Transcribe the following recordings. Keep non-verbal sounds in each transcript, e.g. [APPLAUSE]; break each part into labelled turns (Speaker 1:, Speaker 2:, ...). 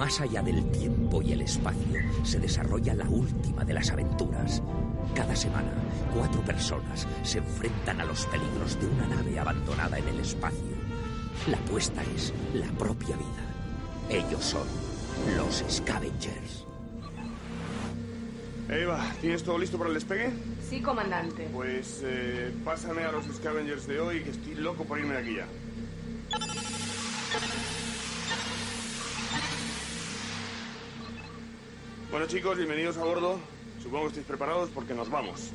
Speaker 1: Más allá del tiempo y el espacio se desarrolla la última de las aventuras. Cada semana, cuatro personas se enfrentan a los peligros de una nave abandonada en el espacio. La apuesta es la propia vida. Ellos son los Scavengers.
Speaker 2: Eva, ¿tienes todo listo para el despegue?
Speaker 3: Sí, comandante.
Speaker 2: Pues eh, pásame a los Scavengers de hoy, que estoy loco por irme de aquí ya. Bueno chicos, bienvenidos a bordo. Supongo que estáis preparados porque nos vamos.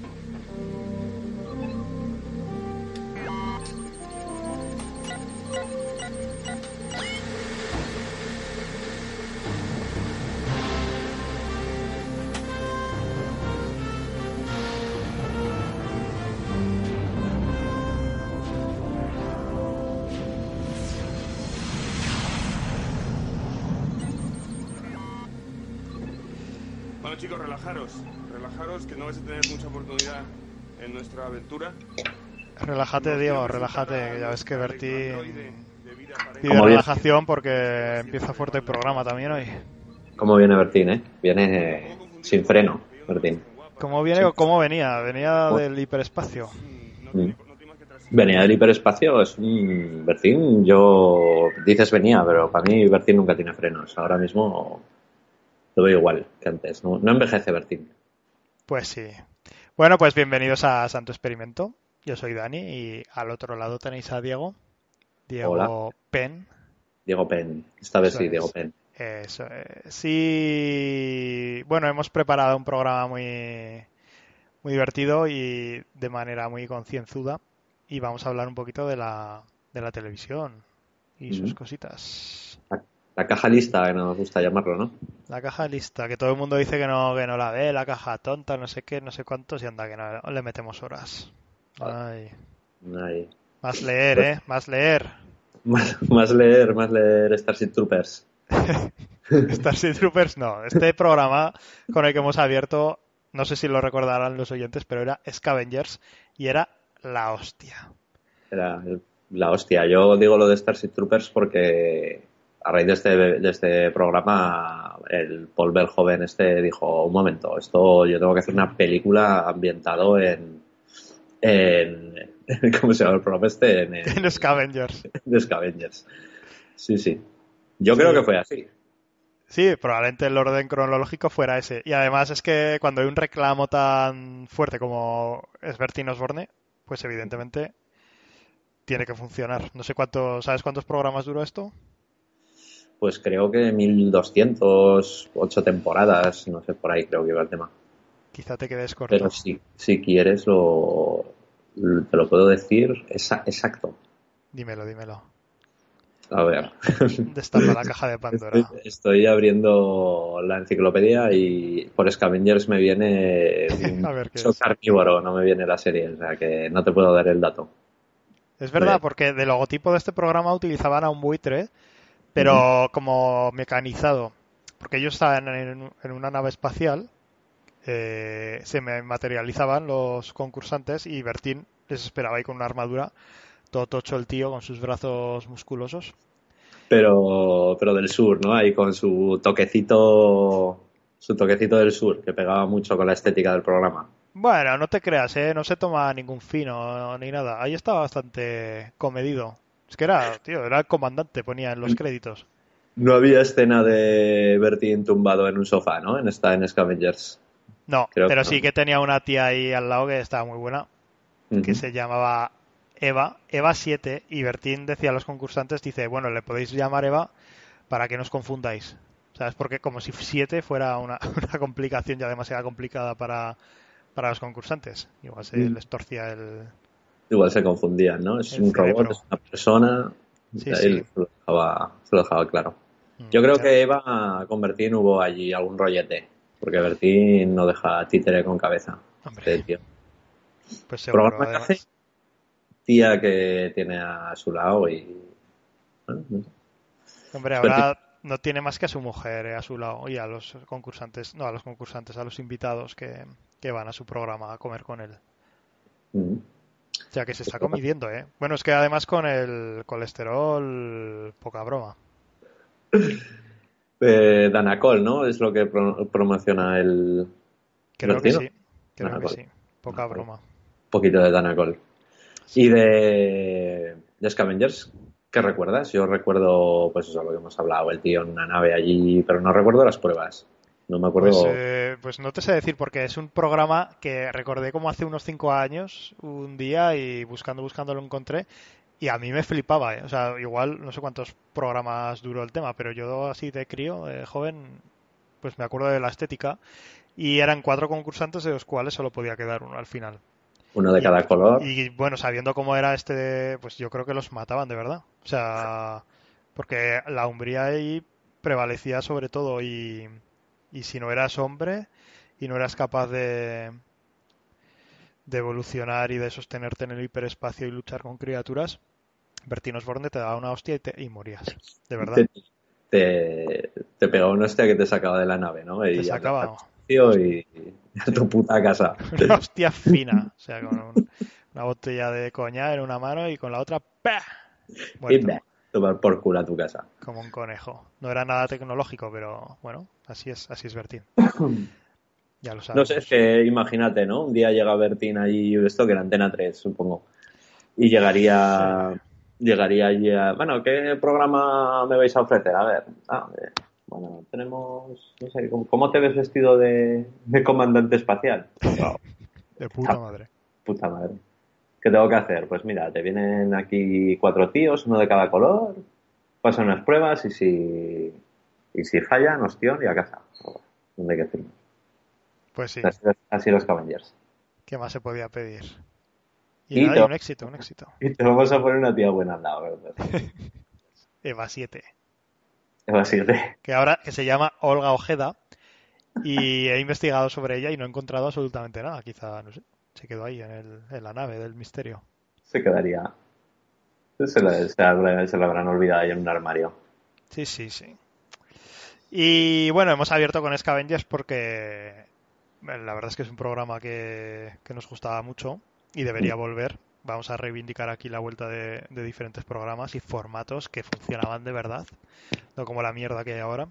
Speaker 2: Relajaros. Relajaros que no vais a tener mucha oportunidad en nuestra aventura.
Speaker 4: Relájate, Diego, relájate. Ya ves que
Speaker 2: De
Speaker 4: pide
Speaker 5: bien.
Speaker 4: relajación porque empieza fuerte el programa también hoy.
Speaker 5: ¿Cómo viene Bertín, eh? Viene eh, sin freno, Bertín.
Speaker 4: ¿Cómo viene o cómo venía? Venía del hiperespacio.
Speaker 5: Mm. Venía del hiperespacio, es un Bertín, yo dices venía, pero para mí Bertín nunca tiene frenos. Ahora mismo lo veo igual que antes. No, no envejece Bertín.
Speaker 4: Pues sí. Bueno, pues bienvenidos a Santo Experimento. Yo soy Dani y al otro lado tenéis a Diego. Diego
Speaker 5: Hola.
Speaker 4: Penn.
Speaker 5: Diego Penn, esta vez
Speaker 4: Eso
Speaker 5: sí,
Speaker 4: es.
Speaker 5: Diego Penn.
Speaker 4: Eso es. Sí, bueno, hemos preparado un programa muy, muy divertido y de manera muy concienzuda y vamos a hablar un poquito de la, de la televisión y sus cositas.
Speaker 5: La, caja lista, que nos gusta llamarlo, ¿no?
Speaker 4: La caja lista, que todo el mundo dice que no, que no la ve, la caja tonta, no sé qué, no sé cuántos y anda que no le metemos horas. Ay, más leer, ¿eh? Más leer. [LAUGHS]
Speaker 5: Más, más leer, más leer Starship Troopers. [LAUGHS]
Speaker 4: Starship Troopers no. Este programa con el que hemos abierto, no sé si lo recordarán los oyentes, pero era Scavengers y era la hostia.
Speaker 5: Era la hostia. Yo digo lo de Starship Troopers porque a raíz de este, de este programa el Paul Verhoeven este dijo, un momento, esto yo tengo que hacer una película ambientado en... en ¿Cómo se llama el programa este? En, en,
Speaker 4: En Scavengers. [LAUGHS]
Speaker 5: de Scavengers. Sí, sí. Yo creo que fue así.
Speaker 4: Sí, probablemente el orden cronológico fuera ese. Y además es que cuando hay un reclamo tan fuerte como es Bertín Osborne, pues evidentemente tiene que funcionar. No sé cuánto, ¿sabes cuántos programas duró esto?
Speaker 5: Pues creo que 1200, ocho temporadas, no sé, por ahí creo que iba el tema.
Speaker 4: Quizá te quedes corto.
Speaker 5: Pero si, si quieres, lo, te lo puedo decir exa- exacto.
Speaker 4: Dímelo, dímelo.
Speaker 5: A ver,
Speaker 4: Destapa la [LAUGHS] caja de Pandora.
Speaker 5: estoy, estoy abriendo la enciclopedia y por Scavengers me viene [LAUGHS] un
Speaker 4: A ver qué
Speaker 5: bicho
Speaker 4: es.
Speaker 5: carnívoro, no me viene la serie, o sea que no te puedo dar el dato.
Speaker 4: Es verdad, porque de logotipo de este programa utilizaban a un buitre, pero como mecanizado. Porque ellos estaban en, en una nave espacial, eh, se me materializaban los concursantes y Bertín les esperaba ahí con una armadura, todo tocho el tío con sus brazos musculosos.
Speaker 5: Pero, pero del sur, ¿no? Ahí con su toquecito, su toquecito del sur, que pegaba mucho con la estética del programa.
Speaker 4: Bueno, no te creas, ¿eh? No se toma ningún fino ni nada. Ahí estaba bastante comedido. Es que era, tío, era el comandante, ponía en los créditos.
Speaker 5: No había escena de Bertín tumbado en un sofá, ¿no? En esta en Scavengers.
Speaker 4: No,
Speaker 5: Creo
Speaker 4: pero
Speaker 5: que
Speaker 4: sí
Speaker 5: no.
Speaker 4: que tenía una tía ahí al lado que estaba muy buena, que se llamaba Eva, Eva 7, y Bertín decía a los concursantes, dice, bueno, le podéis llamar Eva para que no os confundáis. ¿Sabes? Porque como si 7 fuera una, [LAUGHS] una complicación ya demasiado complicada para, para los concursantes. Igual se
Speaker 5: Mm.
Speaker 4: les torcía el...
Speaker 5: Igual se confundían, ¿no? Es
Speaker 4: El
Speaker 5: un
Speaker 4: cerebro.
Speaker 5: robot, es una persona.
Speaker 4: Sí,
Speaker 5: Ahí
Speaker 4: sí.
Speaker 5: Se, lo dejaba, se lo dejaba claro.
Speaker 4: Mm,
Speaker 5: Yo creo que Eva con Bertín hubo allí algún rollete. Porque Bertín no deja títere con cabeza.
Speaker 4: Hombre,
Speaker 5: Este tío.
Speaker 4: pues seguro,
Speaker 5: Programa que
Speaker 4: además.
Speaker 5: hace, tía que tiene a su lado y.
Speaker 4: Hombre, ahora no tiene más que a su mujer eh, a su lado y a los concursantes, no a los concursantes, a los invitados que, que van a su programa a comer con él.
Speaker 5: Mm.
Speaker 4: Sea que se está comiendo, ¿eh? Bueno, es que además con el colesterol, poca broma. [LAUGHS]
Speaker 5: Eh, Danacol, ¿no? Es lo que pro- promociona el.
Speaker 4: Creo que sí. Creo que sí. Poca
Speaker 5: Danacol.
Speaker 4: broma.
Speaker 5: Un poquito de Danacol. Y de, de Scavengers, ¿qué recuerdas? Yo recuerdo, pues eso, lo que hemos hablado, el tío en una nave allí, pero no recuerdo las pruebas. No me acuerdo.
Speaker 4: Pues, eh, pues no te sé decir porque es un programa que recordé como hace unos cinco años, un día y buscando, buscando lo encontré y a mí me flipaba, ¿eh? O sea, igual no sé cuántos programas duró el tema, pero yo así de crío, eh, joven, pues me acuerdo de la estética y eran cuatro concursantes de los cuales solo podía quedar uno al final.
Speaker 5: Uno de cada color.
Speaker 4: Y bueno, sabiendo cómo era este, pues yo creo que los mataban de verdad. O sea, porque la umbría ahí prevalecía sobre todo y, y si no eras hombre y no eras capaz de, de evolucionar y de sostenerte en el hiperespacio y luchar con criaturas, Bertín Osborne te daba una hostia y, te- y morías. De verdad.
Speaker 5: Te, te, te pegaba una hostia que te sacaba de la nave, ¿no? Y
Speaker 4: Te sacaba
Speaker 5: tío, y a tu puta casa. [LAUGHS]
Speaker 4: una hostia fina. O sea, con un- una botella de coña en una mano y con la otra ¡pah!
Speaker 5: Y tomar por culo a tu casa.
Speaker 4: como un conejo. No era nada tecnológico, pero bueno, así es, así es Bertín. [COUGHS] Ya lo sabes.
Speaker 5: No sé, es que imagínate, ¿no? Un día llega Bertín allí, esto que era Antena 3, supongo. Y llegaría, llegaría allí a, bueno, ¿qué programa me vais a ofrecer? A ver, ah, eh, bueno, tenemos, no sé, ¿cómo, te ves vestido de, de comandante espacial? [LAUGHS]
Speaker 4: De puta madre.
Speaker 5: puta madre. ¿Qué tengo que hacer? Pues mira, te vienen aquí cuatro tíos, uno de cada color, pasan unas pruebas y si, y si fallan, hostión y a casa. ¿Dónde hay que firmar?
Speaker 4: Pues sí,
Speaker 5: Así, así los Cavengers.
Speaker 4: ¿qué más se podía pedir? Y,
Speaker 5: Y
Speaker 4: nada,
Speaker 5: te-
Speaker 4: un éxito, un éxito. [LAUGHS]
Speaker 5: Y te vamos a poner una tía buena al lado, ¿verdad? [LAUGHS]
Speaker 4: Eva 7,
Speaker 5: Eva 7.
Speaker 4: que ahora que se llama Olga Ojeda y he investigado sobre ella y no he encontrado absolutamente nada. Quizá, no sé, se quedó ahí en, el, en la nave del misterio.
Speaker 5: Se quedaría. Se la, se la- se la habrán olvidado ahí en un armario.
Speaker 4: Sí, sí, sí. Y bueno, hemos abierto con Scavengers porque eh, la verdad es que es un programa que, que nos gustaba mucho y debería volver. Vamos a reivindicar aquí la vuelta de, de diferentes programas y formatos que funcionaban de verdad, no como la mierda que hay ahora.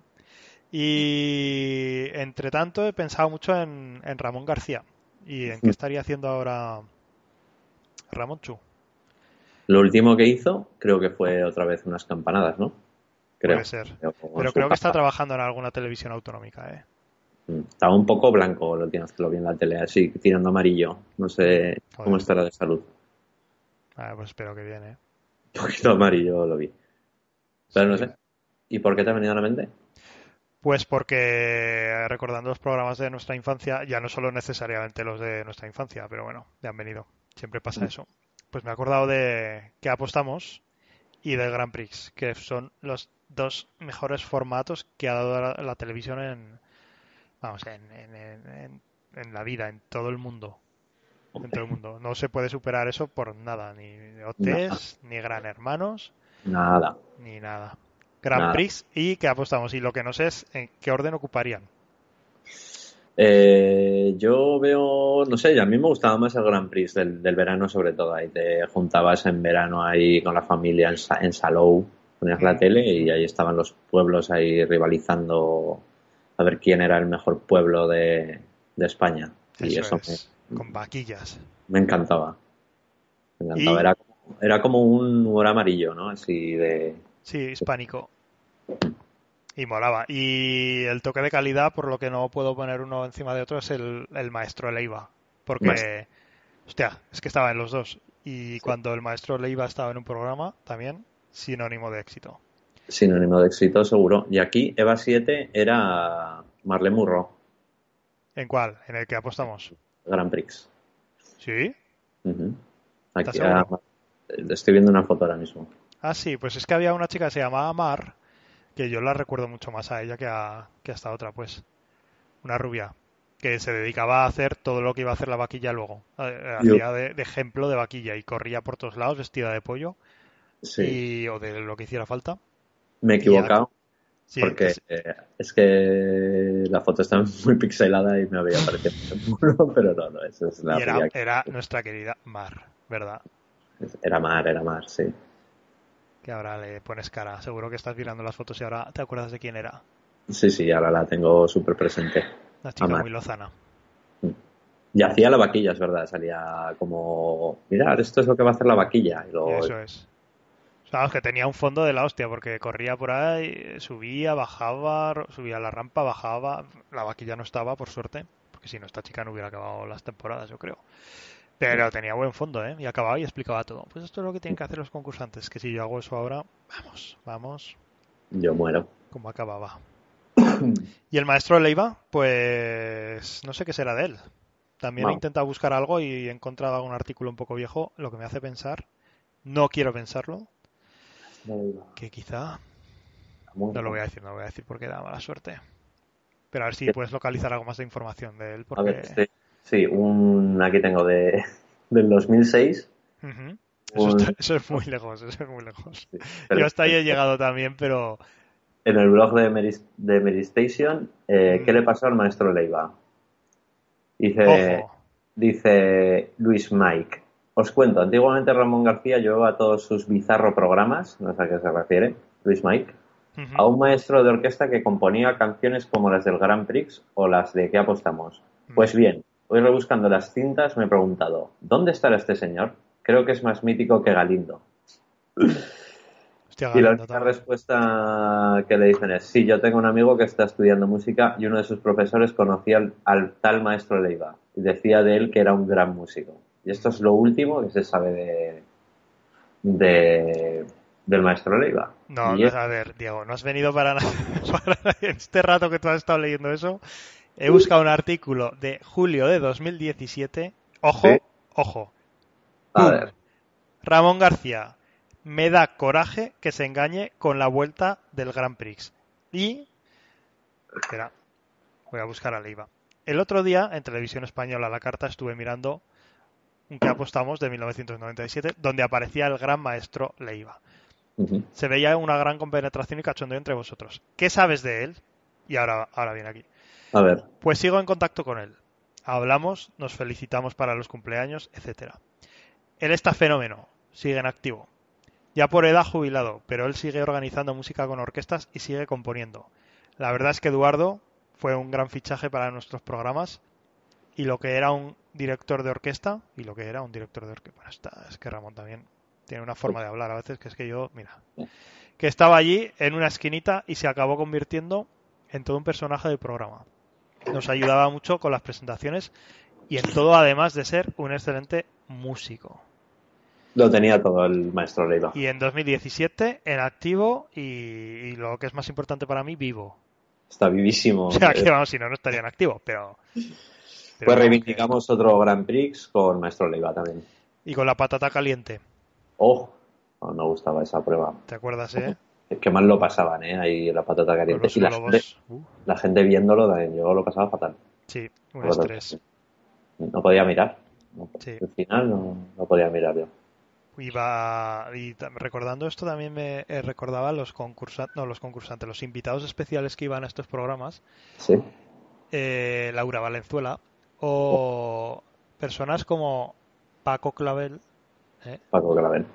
Speaker 4: Y entre tanto he pensado mucho en, en Ramón García y en qué estaría haciendo ahora Ramón Chu.
Speaker 5: Lo último que hizo, creo que fue otra vez unas campanadas, ¿no? Creo.
Speaker 4: Puede ser.
Speaker 5: Creo-
Speaker 4: Pero creo que está trabajando en alguna televisión autonómica, ¿eh?
Speaker 5: Mm, Estaba un poco blanco que lo vi en la tele, así, tirando amarillo. No sé cómo estará de salud.
Speaker 4: Ah, pues espero que bien, ¿eh? [LAUGHS]
Speaker 5: Un poquito amarillo lo vi. Pero no sé. ¿Y por qué te ha venido a la mente?
Speaker 4: Pues porque recordando los programas de nuestra infancia, ya no solo necesariamente los de nuestra infancia, pero bueno, ya han venido. Siempre pasa eso. Pues me he acordado de que apostamos y del Grand Prix, que son los dos mejores formatos que ha dado la, la televisión en, vamos, en, en- en- en- en la vida, en todo el mundo. En todo el mundo. No se puede superar eso por nada, ni OTs, ni Gran Hermanos,
Speaker 5: Nada.
Speaker 4: ni nada. Grand
Speaker 5: Nada.
Speaker 4: Prix y que apostamos. Y lo que no sé es en qué orden ocuparían.
Speaker 5: Eh, yo veo, no sé, a mí me gustaba más el Grand Prix del, del verano sobre todo. Ahí te juntabas en verano ahí con la familia en, en Salou, ponías la tele y ahí estaban los pueblos ahí rivalizando a ver quién era el mejor pueblo de, de España. Y
Speaker 4: Eso
Speaker 5: eso,
Speaker 4: es, con vaquillas.
Speaker 5: me, encantaba. Me encantaba.
Speaker 4: Y-
Speaker 5: Era, como- era como un humor amarillo, ¿no? Así de...
Speaker 4: Sí, hispánico. Y molaba. Y el toque de calidad, por lo que no puedo poner uno encima de otro, es el, el maestro Leiva. Porque, hostia, es que estaba en los dos. Y cuando el maestro Leiva estaba en un programa, también sinónimo de éxito.
Speaker 5: Sinónimo de éxito seguro. Y aquí Eva 7 era Marlene Murro,
Speaker 4: ¿En cuál? ¿En el que apostamos?
Speaker 5: Grand Prix.
Speaker 4: ¿Sí?
Speaker 5: Ujú. Aquí,
Speaker 4: ¿Estás seguro?
Speaker 5: ah, estoy viendo una foto ahora mismo.
Speaker 4: Ah, sí, pues es que había una chica que se llamaba Mar, que yo la recuerdo mucho más a ella que a, que a esta otra, pues. Una rubia, que se dedicaba a hacer todo lo que iba a hacer la vaquilla luego. Eh,
Speaker 5: Yo-
Speaker 4: Hacía de, de ejemplo de vaquilla y corría por todos lados vestida de pollo
Speaker 5: Sí,
Speaker 4: y, o de lo que hiciera falta.
Speaker 5: me he equivocado
Speaker 4: Sí,
Speaker 5: porque
Speaker 4: es-
Speaker 5: eh, es que la foto está muy pixelada y me había parecido [LAUGHS] pero no, no, eso es la
Speaker 4: era,
Speaker 5: que-
Speaker 4: era nuestra querida Mar, ¿verdad?
Speaker 5: Era Mar, era Mar, sí.
Speaker 4: Que ahora le pones cara. Seguro que estás mirando las fotos y ahora te acuerdas de quién era.
Speaker 5: Sí, sí, ahora la tengo súper presente.
Speaker 4: Una chica
Speaker 5: Amar.
Speaker 4: muy lozana.
Speaker 5: Y hacía la vaquilla, es verdad. Salía como, mirad, esto es lo que va a hacer la vaquilla. Y luego,
Speaker 4: Eso es. O sea, que tenía un fondo de la hostia, porque corría por ahí, subía, bajaba, subía la rampa, bajaba. La vaquilla no estaba, por suerte, porque si no, esta chica no hubiera acabado las temporadas, yo creo. Pero tenía buen fondo, ¿eh? Y acababa y explicaba todo. Pues esto es lo que tienen que hacer los concursantes, que si yo hago eso ahora, vamos, vamos,
Speaker 5: yo muero.
Speaker 4: como acababa. [COUGHS] Y el maestro Leiva, pues no sé qué será de él. También he
Speaker 5: Wow.
Speaker 4: intentado buscar algo y he encontrado algún artículo un poco viejo, lo que me hace pensar, no quiero pensarlo, que quizá, no lo voy a decir, no lo voy a decir porque da mala suerte. Pero a ver si puedes localizar algo más de información de él,
Speaker 5: A
Speaker 4: porque...
Speaker 5: ver, sí, sí, un, aquí tengo de, [LAUGHS] del 2006.
Speaker 4: Ujú. Eso,
Speaker 5: un-
Speaker 4: está- eso es muy lejos, eso es muy lejos.
Speaker 5: pero
Speaker 4: Yo hasta ahí he llegado también, pero
Speaker 5: En el blog de, Meris, de Meristation, eh, ¿qué
Speaker 4: Mm.
Speaker 5: le pasó al maestro Leiva? Dice,
Speaker 4: ojo.
Speaker 5: dice Luis Mike. Os cuento, antiguamente Ramón García llevaba todos sus bizarro programas, no sé a qué se refiere, Luis Mike, a un maestro de orquesta que componía canciones como las del Grand Prix o las de ¿Qué apostamos? Pues bien, hoy rebuscando las cintas me he preguntado, ¿dónde estará este señor? Creo que es más mítico que Galindo.
Speaker 4: Hostia,
Speaker 5: Y la única respuesta que le dicen es, sí, yo tengo un amigo que está estudiando música y uno de sus profesores conocía al, al tal maestro Leiva y decía de él que era un gran músico. Y esto es lo último que se sabe de, de- del maestro Leiva.
Speaker 4: No,
Speaker 5: Y es-
Speaker 4: a ver, Diego, no has venido para [LAUGHS] nada. para- este rato que tú has estado leyendo eso, he buscado un artículo de julio de 2017. Ojo,
Speaker 5: Sí.
Speaker 4: ojo.
Speaker 5: a ver,
Speaker 4: Ramón García. Me da coraje que se engañe con la vuelta del Grand Prix. Y. Espera, voy a buscar a Leiva. El otro día, en televisión española, la carta, estuve mirando un que apostamos de 1997, donde aparecía el gran maestro Leiva. Se veía una gran compenetración y cachondeo entre vosotros. ¿Qué sabes de él? Y ahora, ahora viene aquí. Pues sigo en contacto con él. Hablamos, nos felicitamos para los cumpleaños, etcétera. Él está fenómeno, sigue en activo. Ya por edad jubilado, pero él sigue organizando música con orquestas y sigue componiendo. La verdad es que Eduardo fue un gran fichaje para nuestros programas y lo que era un director de orquesta y lo que era un director de orquesta. Bueno, está- es que Ramón también tiene una forma de hablar a veces que es que yo, mira, que estaba allí en una esquinita y se acabó convirtiendo en todo un personaje del programa. Nos ayudaba mucho con las presentaciones y en todo además de ser un excelente músico.
Speaker 5: lo tenía todo el maestro Leiva.
Speaker 4: Y en 2017 en activo y, y lo que es más importante para mí, vivo.
Speaker 5: Está vivísimo. [LAUGHS]
Speaker 4: O sea que vamos, si no, no estaría en activo, pero... pero
Speaker 5: pues reivindicamos otro Grand Prix con maestro Leiva también.
Speaker 4: Y con la patata caliente,
Speaker 5: Oh, no, no gustaba esa prueba.
Speaker 4: ¿te acuerdas, eh?
Speaker 5: Qué mal lo pasaban, ¿eh? Ahí la patata caliente. Y la gente,
Speaker 4: Uh,
Speaker 5: la gente viéndolo también, yo lo pasaba fatal.
Speaker 4: sí, un estrés.
Speaker 5: No podía mirar. No,
Speaker 4: Sí.
Speaker 5: Al final no, no podía mirar yo.
Speaker 4: Iba y recordando esto también me eh, recordaba los concursantes, no los concursantes, los invitados especiales que iban a estos programas,
Speaker 5: Sí.
Speaker 4: eh, Laura Valenzuela o personas como Paco Clavel, ¿eh?
Speaker 5: Paco Clavel.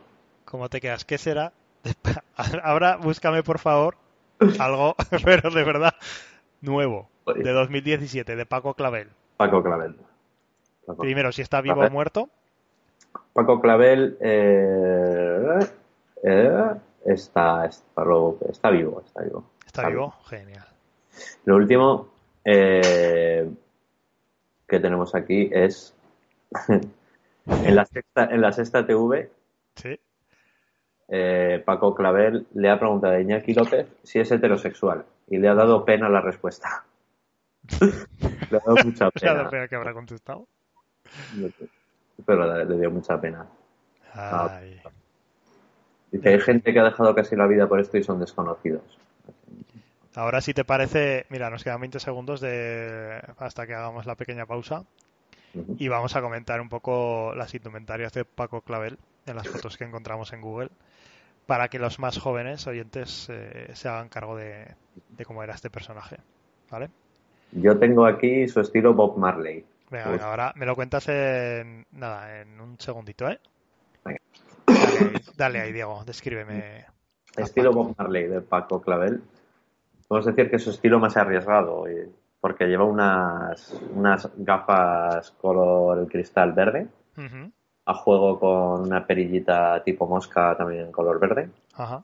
Speaker 4: ¿Cómo te quedas? ¿Qué será? [LAUGHS] Ahora búscame por favor algo, [LAUGHS] pero de verdad nuevo, de 2017, de Paco Clavel.
Speaker 5: Paco Clavel. Paco,
Speaker 4: Primero, si está vivo o muerto.
Speaker 5: Paco Clavel eh, eh, está, está, está vivo, está vivo.
Speaker 4: Está
Speaker 5: Está
Speaker 4: vivo, genial.
Speaker 5: Lo último eh, que tenemos aquí es [LAUGHS] en la sexta, en la sexta TV,
Speaker 4: Sí.
Speaker 5: Eh, Paco Clavel le ha preguntado a Iñaki López si es heterosexual y le ha dado pena la respuesta. [LAUGHS] le ha dado mucha [LAUGHS] pena,
Speaker 4: la pena que habrá contestado.
Speaker 5: pero le, dio mucha pena.
Speaker 4: Ay.
Speaker 5: Dice, hay gente que ha dejado casi la vida por esto y son desconocidos.
Speaker 4: Ahora, si te parece, mira, nos quedan 20 segundos de hasta que hagamos la pequeña pausa y vamos a comentar un poco las indumentarias de Paco Clavel en las fotos que encontramos en Google para que los más jóvenes oyentes eh, se hagan cargo de, de cómo era este personaje. ¿Vale?
Speaker 5: Yo tengo aquí su estilo Bob Marley.
Speaker 4: Venga, venga, ahora me lo cuentas en nada, en un segundito, ¿eh?
Speaker 5: Venga.
Speaker 4: Dale, ahí, dale ahí, Diego, descríbeme.
Speaker 5: Estilo. Bob Marley de Paco Clavel. podemos decir que es su estilo más arriesgado, y- porque lleva unas, unas gafas color cristal verde. A juego con una perillita tipo mosca también en color verde,
Speaker 4: Ajá.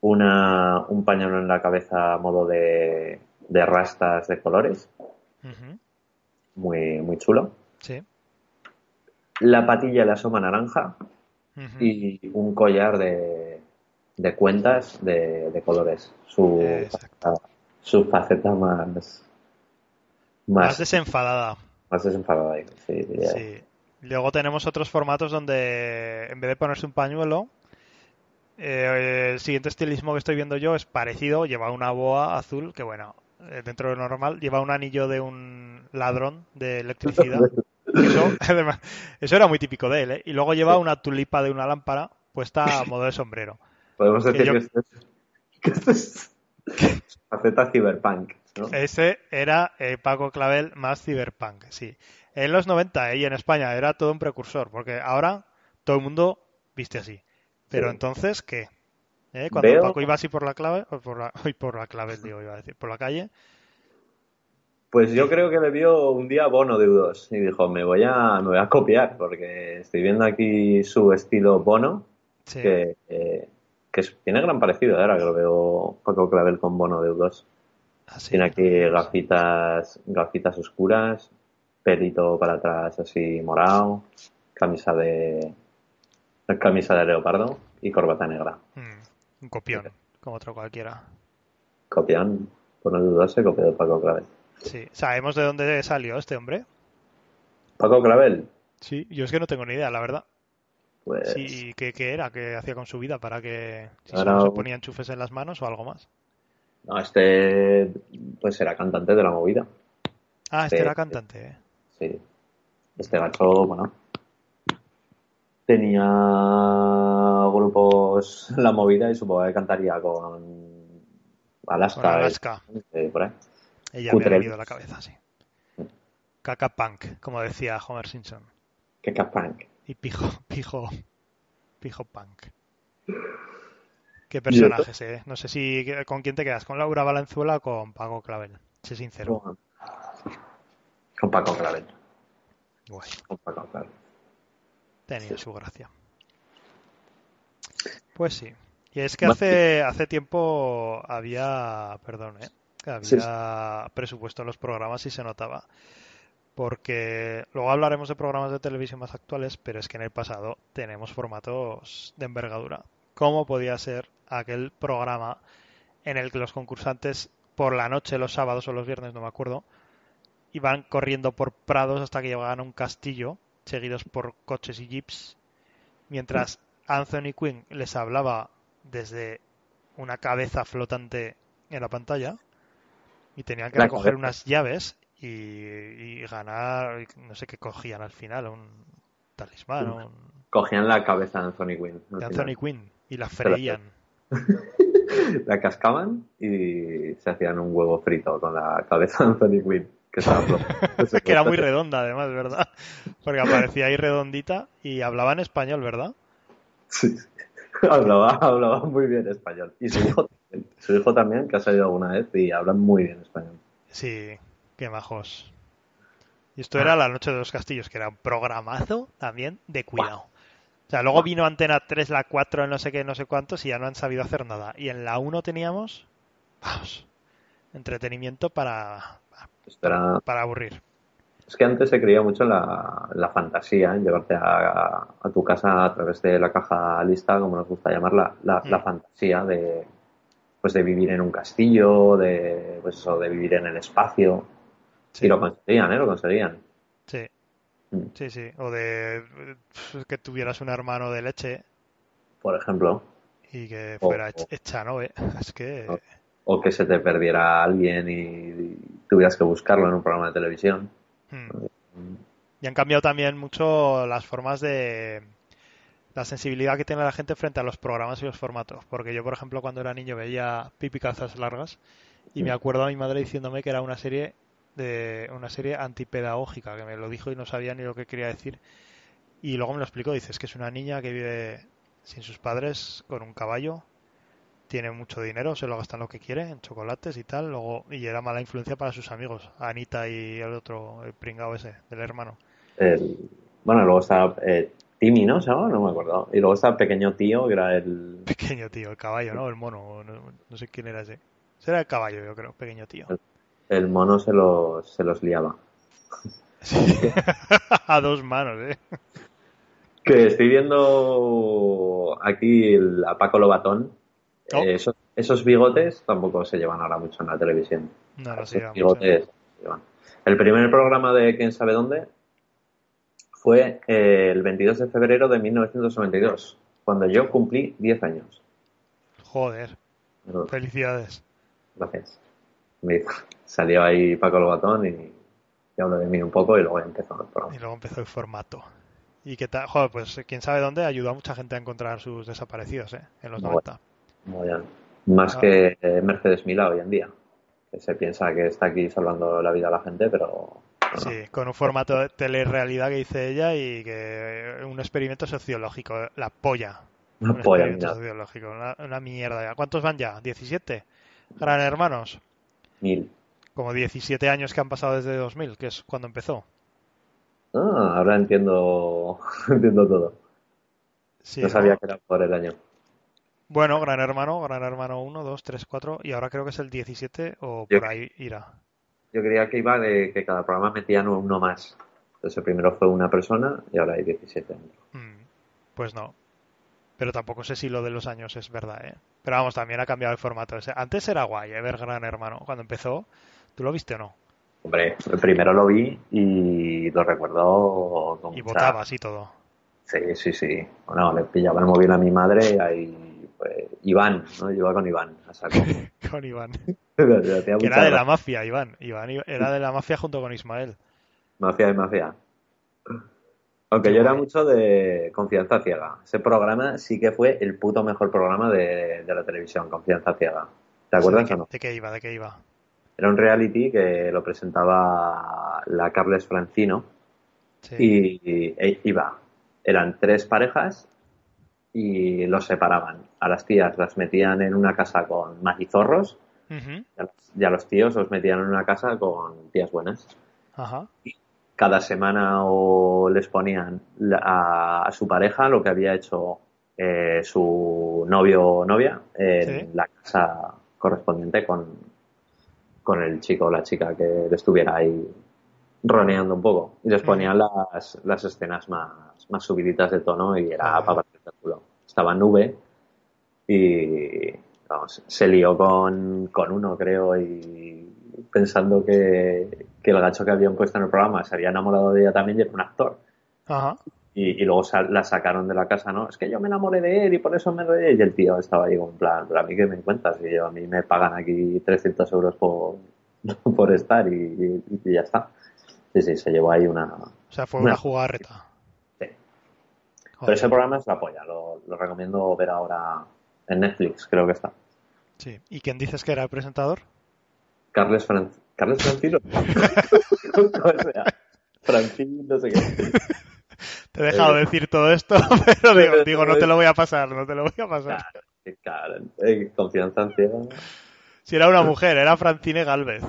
Speaker 5: una, un pañuelo en la cabeza a modo de, de rastas de colores, muy, muy chulo.
Speaker 4: Sí.
Speaker 5: La patilla le asoma naranja y un collar de, de cuentas de, de colores. Su,
Speaker 4: Exacto.
Speaker 5: su faceta más,
Speaker 4: Más
Speaker 5: más,
Speaker 4: desenfadada.
Speaker 5: más desenfadada. sí.
Speaker 4: Sí. Luego tenemos otros formatos donde en vez de ponerse un pañuelo, eh, el siguiente estilismo que estoy viendo yo es parecido, lleva una boa azul, que bueno, eh, dentro de lo normal, lleva un anillo de un ladrón de electricidad. [LAUGHS] Eso, además, eso era muy típico de él, ¿eh? Y luego lleva una tulipa de una lámpara puesta a [LAUGHS] modo de sombrero.
Speaker 5: Podemos
Speaker 4: Que
Speaker 5: decir
Speaker 4: yo-
Speaker 5: que, esto es, [LAUGHS] que esto es faceta cyberpunk. ¿no?
Speaker 4: Ese era eh, Paco Clavel más Cyberpunk, sí. En los 90 eh, y en España era todo un precursor, porque ahora todo el mundo viste así. Pero
Speaker 5: Sí.
Speaker 4: entonces, ¿qué? ¿Eh? Cuando
Speaker 5: Veo-
Speaker 4: Paco iba así por la clave, o por la, [LAUGHS] por la clave, digo, iba a decir, por la calle,
Speaker 5: Pues yo creo que le vio un día Bono de U2 y dijo, me voy a, me voy a copiar porque estoy viendo aquí su estilo Bono,
Speaker 4: sí,
Speaker 5: que, eh, que tiene gran parecido, ¿eh? ahora que lo veo Paco Clavel con Bono de U2.
Speaker 4: así.
Speaker 5: Tiene aquí gafitas, gafitas oscuras, pelito para atrás así morado, camisa de camisa de leopardo y corbata negra.
Speaker 4: Mm, un copión, como otro cualquiera.
Speaker 5: Copian, por no dudarse, copió de Paco Clavel.
Speaker 4: Sí, ¿sabemos de dónde salió este hombre?
Speaker 5: Paco Clavel,
Speaker 4: Sí, yo es que no tengo ni idea, la verdad.
Speaker 5: pues
Speaker 4: Sí, ¿qué, qué era? ¿Qué hacía con su vida? ¿Para que si
Speaker 5: Ahora-
Speaker 4: se ponía enchufes en las manos o algo más?
Speaker 5: no, este pues era cantante de la movida.
Speaker 4: Ah, este
Speaker 5: Sí.
Speaker 4: era cantante, ¿eh?
Speaker 5: Sí. Este gacho, bueno, tenía grupos en la movida y supongo que cantaría con Alaska.
Speaker 4: Con Alaska.
Speaker 5: eh, por ahí.
Speaker 4: Ella me ha venido la cabeza, sí. Caca Punk, como decía Homer Simpson.
Speaker 5: Que capang.
Speaker 4: Y Pijo, Pijo, Pijo Punk. Qué personajes, eh. No sé si con quién te quedas, con Laura Valenzuela o con Paco Clavel. Sé sincero.
Speaker 5: Con, Paco Clavel.
Speaker 4: Guay,
Speaker 5: Con Paco Clavel.
Speaker 4: tenía su gracia. Pues sí. Y es que hace, hace tiempo había, perdón, eh, había
Speaker 5: Sí,
Speaker 4: presupuesto en los programas y se notaba. Porque luego hablaremos de programas de televisión más actuales, pero es que en el pasado tenemos formatos de envergadura. ¿Cómo podía ser aquel programa en el que los concursantes por la noche, los sábados o los viernes, no me acuerdo, iban corriendo por prados hasta que llegaban a un castillo, seguidos por coches y jeeps, mientras Anthony Quinn les hablaba desde una cabeza flotante en la pantalla y tenían que
Speaker 5: La
Speaker 4: recoger
Speaker 5: cabeza.
Speaker 4: unas llaves y, y ganar, no sé qué cogían al final, un talismán un-
Speaker 5: Cogían la cabeza de Anthony Quinn.
Speaker 4: de. Anthony Quinn y la freían. [LAUGHS]
Speaker 5: La cascaban y se hacían un huevo frito con la cabeza de Anthony Quinn. Que, estaba [LAUGHS]
Speaker 4: que era muy redonda además, ¿verdad? Porque aparecía ahí redondita y hablaba en español, ¿verdad?
Speaker 5: Sí. [LAUGHS] Hablaba, hablaba muy bien español. Y su hijo, su hijo también, que ha salido alguna vez y habla muy bien español.
Speaker 4: Sí, qué majos. Y esto era La Noche de los Castillos, que era un programazo también de cuidado. O sea, luego vino Antena 3, la 4, no sé qué, no sé cuántos, y ya no han sabido hacer nada. Y en la 1 teníamos, vamos, entretenimiento para, Para aburrir.
Speaker 5: Es que antes se creía mucho la, la fantasía, en llevarte a, a tu casa a través de la caja lista, como nos gusta llamarla, la, la
Speaker 4: Mm.
Speaker 5: fantasía de pues de vivir en un castillo, de pues eso, de vivir en el espacio.
Speaker 4: Sí,
Speaker 5: Y lo conseguían, ¿eh? Lo conseguían.
Speaker 4: sí,
Speaker 5: Mm.
Speaker 4: sí, sí. O de eh, que tuvieras un hermano de leche
Speaker 5: Por ejemplo.
Speaker 4: y que fuera
Speaker 5: o-
Speaker 4: Ech- Echanove. [LAUGHS] Es que...
Speaker 5: O- O que se te perdiera alguien y, y tuvieras que buscarlo en un programa de televisión.
Speaker 4: hmm. Y han cambiado también mucho las formas de la sensibilidad que tiene la gente frente a los programas y los formatos. Porque yo, por ejemplo, cuando era niño veía Pipi Calzas Largas y me acuerdo a mi madre diciéndome que era una serie de una serie antipedagógica, que me lo dijo y no sabía ni lo que quería decir. Y luego me lo explicó, dices que es una niña que vive sin sus padres con un caballo tiene mucho dinero, se lo gasta en lo que quiere, en chocolates y tal, luego y era mala influencia para sus amigos, Anita y el otro, el pringao ese, del hermano.
Speaker 5: El, bueno, luego está eh, Timmy, ¿no? No me acuerdo. Y luego está el pequeño tío, que era el... [LAUGHS]
Speaker 4: Pequeño tío, el caballo, ¿no? El mono, no, sé quién era ese. Era el caballo, yo creo, pequeño tío.
Speaker 5: El, mono se los, se los liaba. [LAUGHS]
Speaker 4: a dos manos, ¿eh?
Speaker 5: Que estoy viendo aquí a Paco Lobatón. Oh. Eh, esos, bigotes tampoco se llevan ahora mucho en la televisión.
Speaker 4: No, no
Speaker 5: bigotes El primer programa de Quién sabe dónde fue eh, el 22 de febrero de 1992, cuando yo cumplí 10 años.
Speaker 4: Joder. Felicidades.
Speaker 5: Gracias. Me salió ahí Paco Lobatón y, y habló de mí un poco y luego empezó el programa.
Speaker 4: Y luego empezó el formato. Y que tal, joder, pues quién sabe dónde ayudó a mucha gente a encontrar sus desaparecidos, ¿eh? En los 90.
Speaker 5: Muy bien. Más ah. que Mercedes Mila hoy en día. Que se piensa que está aquí salvando la vida a la gente, pero.
Speaker 4: sí, con un formato de telerrealidad que dice ella y que un experimento sociológico, la polla.
Speaker 5: Una
Speaker 4: un
Speaker 5: polla,
Speaker 4: experimento sociológico, una, mierda. ¿Cuántos van ya? ¿17? Gran hermanos.
Speaker 5: Mil.
Speaker 4: Como 17 años que han pasado desde 2000, que es cuando empezó.
Speaker 5: Ah, ahora entiendo, [LAUGHS] entiendo todo. no sabía que era por el año.
Speaker 4: Bueno, Gran Hermano, Gran Hermano 1, 2, 3, 4 y ahora creo que es el 17 o por ahí irá.
Speaker 5: Yo creía que iba de que cada programa metía uno más. Entonces el primero fue una persona y ahora hay 17.
Speaker 4: Mm, pues no. Pero tampoco sé si lo de los años es verdad, ¿eh? Pero vamos, también ha cambiado el formato. Antes era guay, ¿eh? Ver Gran Hermano. Cuando empezó, ¿tú lo viste o no?
Speaker 5: Hombre, el primero lo vi y lo recuerdo
Speaker 4: Y votabas y todo.
Speaker 5: Sí, sí, sí. Bueno, le pillaba el móvil a mi madre ahí pues, Iván, ¿no? Yo iba con Iván a saco. [LAUGHS]
Speaker 4: con Iván. [LAUGHS] era de la mafia, Iván. Iván era de la mafia junto con Ismael.
Speaker 5: Mafia y mafia. Aunque yo era mucho de Confianza Ciega. Ese programa sí que fue el puto mejor programa de, la televisión, Confianza Ciega. ¿Te acuerdas
Speaker 4: o
Speaker 5: no?
Speaker 4: ¿De qué iba? ¿De qué iba?
Speaker 5: Era un reality que lo presentaba la Carles Francino y, e iba. Eran tres parejas y los separaban. A las tías las metían en una casa con magizorros y, a los, tíos los metían en una casa con tías buenas. Y cada semana o les ponían a, su pareja lo que había hecho eh, su novio o novia en la casa correspondiente con, con el chico o la chica que estuviera ahí roneando un poco. Y les ponían las, las escenas más, más subiditas de tono y era para partir el culo. Estaba nube y vamos, se lió con, con uno, creo, y pensando que, que, el gacho que habían puesto en el programa se había enamorado de ella también y era un actor.
Speaker 4: Ajá.
Speaker 5: Y, luego la sacaron de la casa, ¿no? Es que yo me enamoré de él y por eso me reí. Y el tío estaba ahí con plan, pero a mí que me cuentas, y yo, a mí me pagan aquí 300 euros por, [LAUGHS] por estar y, ya está. Sí, sí, se llevó ahí una... O
Speaker 4: sea, fue una, jugarreta.
Speaker 5: Pero ese programa es la polla, lo, recomiendo ver ahora en Netflix, creo que está.
Speaker 4: Sí. ¿Y quién dices que era el presentador?
Speaker 5: Carles, Fran... Carles Francino. [LAUGHS] [LAUGHS] Francino, no sé qué. [LAUGHS]
Speaker 4: Te he dejado eh, decir todo esto, pero digo, no te lo voy a pasar, no te lo voy a pasar.
Speaker 5: Claro, confianza en ciego.
Speaker 4: Si era una mujer, era Francine Galvez.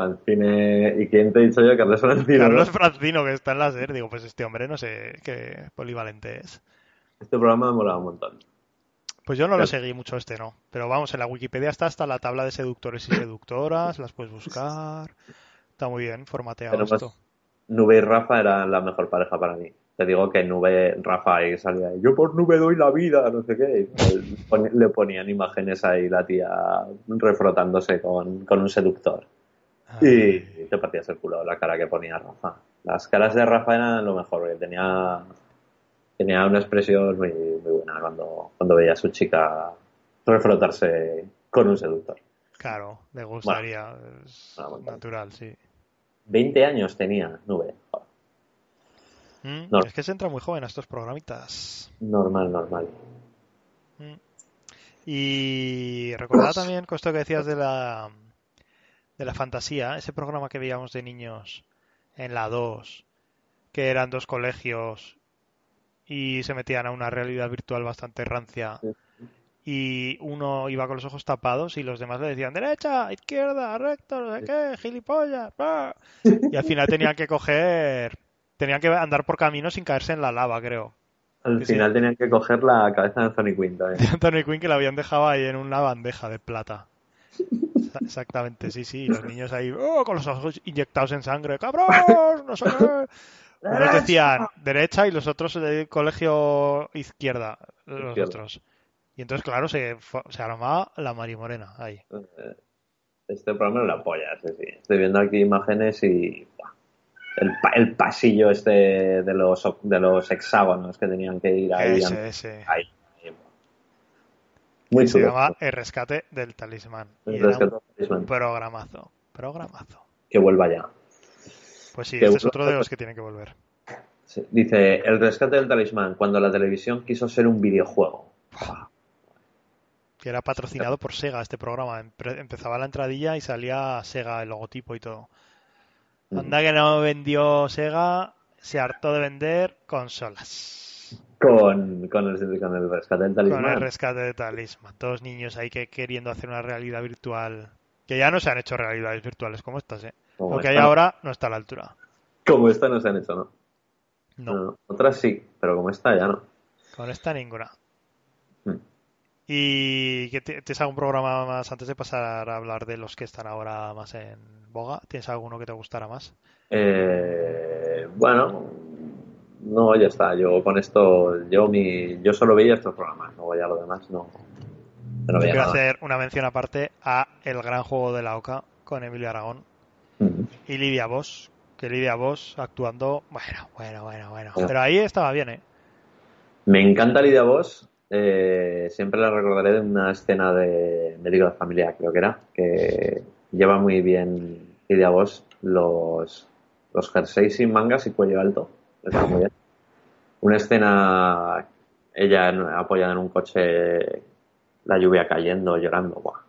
Speaker 5: Francine, ¿y quién te he dicho yo? Carlos Francino.
Speaker 4: Carlos Francino, que está en la SER. Digo, pues este hombre no sé qué polivalente es.
Speaker 5: Este programa me molado un montón.
Speaker 4: Pues yo no lo seguí mucho este, no. Pero vamos, en la Wikipedia está hasta la tabla de seductores y seductoras, las puedes buscar. Está muy bien formateado esto.
Speaker 5: Nube y Rafa eran la mejor pareja para mí te digo que Nube, Rafa y salía, yo por Nube doy la vida, no sé qué. le ponían imágenes ahí la tía refrotándose con, un seductor. Y te partías el culo la cara que ponía Rafa. Las caras de Rafa eran lo mejor, porque tenía, tenía una expresión muy, muy buena cuando, cuando veía a su chica refrotarse con un seductor.
Speaker 4: Claro, le gustaría, es natural, sí.
Speaker 5: 20 años tenía Nube.
Speaker 4: Mm, es que se entra muy joven a estos programitas.
Speaker 5: Normal, normal.
Speaker 4: Mm. Y recordaba también con esto que decías de la de la fantasía, ese programa que veíamos de niños en la 2, que eran dos colegios y se metían a una realidad virtual bastante rancia y uno iba con los ojos tapados y los demás le decían derecha, izquierda, recto, no sé qué, gilipollas. bah". [LAUGHS] Y al final tenían que coger, tenían que andar por camino sin caerse en la lava, creo.
Speaker 5: Al
Speaker 4: sí.
Speaker 5: final tenían que coger la cabeza de Anthony Quinn también. [LAUGHS]
Speaker 4: Anthony Quinn que la habían dejado ahí en una bandeja de plata. [LAUGHS] Exa- Exactamente, sí, sí. Los niños ahí oh, con los ojos inyectados en sangre. ¡Cabrón! No sé qué. Unos decían derecha y los otros del colegio izquierda. Los
Speaker 5: Izquierda.
Speaker 4: otros. Y entonces, claro, se, se armaba la marimorena ahí.
Speaker 5: Este programa es la polla, sí, sí. Estoy viendo aquí imágenes y el, pa- el pasillo este de los de los hexágonos que tenían que ir ahí.
Speaker 4: Ese, ese.
Speaker 5: ahí, ahí. Muy
Speaker 4: Se llama El rescate del talismán. Y
Speaker 5: El
Speaker 4: era
Speaker 5: rescate
Speaker 4: un
Speaker 5: del talismán.
Speaker 4: programazo. Programazo.
Speaker 5: Que vuelva ya.
Speaker 4: Pues sí,
Speaker 5: Que
Speaker 4: este es otro de los que tiene que volver.
Speaker 5: Sí. Dice, el rescate del talismán, cuando la televisión quiso ser un videojuego.
Speaker 4: que era patrocinado por Sega este programa. Empe- Empezaba la entradilla y salía Sega, el logotipo y todo. Anda que no vendió Sega, se hartó de vender consolas.
Speaker 5: Con, con, el, con el rescate del
Speaker 4: Con
Speaker 5: talismán.
Speaker 4: el rescate de Talisman. Todos niños ahí que queriendo hacer una realidad virtual. Que ya no se han hecho realidades virtuales como estas, ¿eh?
Speaker 5: Como
Speaker 4: Lo que hay ahora no está a la altura.
Speaker 5: Como esta no se han hecho, ¿no?
Speaker 4: No,
Speaker 5: No, Otras sí, pero como esta ya no.
Speaker 4: con esta ninguna.
Speaker 5: Hmm.
Speaker 4: ¿Y te- tienes algún programa más antes de pasar a hablar de los que están ahora más en boga? ¿Tienes alguno que te gustara más?
Speaker 5: Eh, bueno, no, ya está. Yo con esto, yo mi, yo solo veía estos programas, luego ya lo demás no, no veía
Speaker 4: Quiero
Speaker 5: nada.
Speaker 4: hacer una mención aparte a El Gran Juego de la Oca con Emilio Aragón y Lidia Bosch. Que Lidia Bosch actuando, bueno, bueno, bueno, bueno. Pero ahí estaba bien, ¿eh?
Speaker 5: Me encanta Lidia Bosch. eh, siempre la recordaré de una escena de Médico de Familia, creo que era, que lleva muy bien Lidia Bosch los, los jerseys sin mangas y cuello alto. Está muy bien. Una escena, ella apoyada en un coche, la lluvia cayendo, llorando. Buah.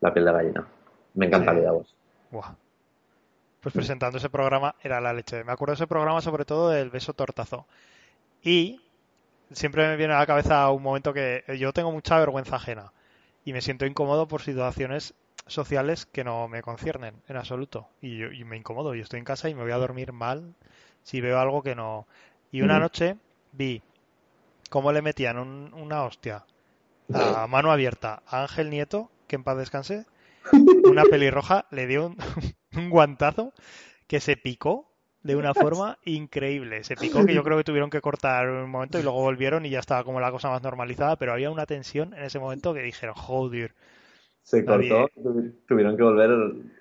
Speaker 5: La piel de gallina. Me encanta
Speaker 4: Sí.
Speaker 5: Bosch.
Speaker 4: Buah. Pues presentando ese programa era la leche. Me acuerdo de ese programa sobre todo del beso tortazo. Y siempre me viene a la cabeza un momento que yo tengo mucha vergüenza ajena y me siento incómodo por situaciones sociales que no me conciernen en absoluto. Y, yo- y me incomodo. Yo estoy en casa y me voy a dormir mal si veo algo que no. Y una noche vi cómo le metían un- una hostia a mano abierta a Ángel Nieto, que en paz descanse, [LAUGHS] una pelirroja le dio un, [LAUGHS] un guantazo que se picó de una forma increíble. Se picó que yo creo que tuvieron que cortar un momento y luego volvieron y ya estaba como la cosa más normalizada, pero había una tensión en ese momento que dijeron, joder,
Speaker 5: Se
Speaker 4: Nadie-
Speaker 5: cortó, tu- tuvieron que volver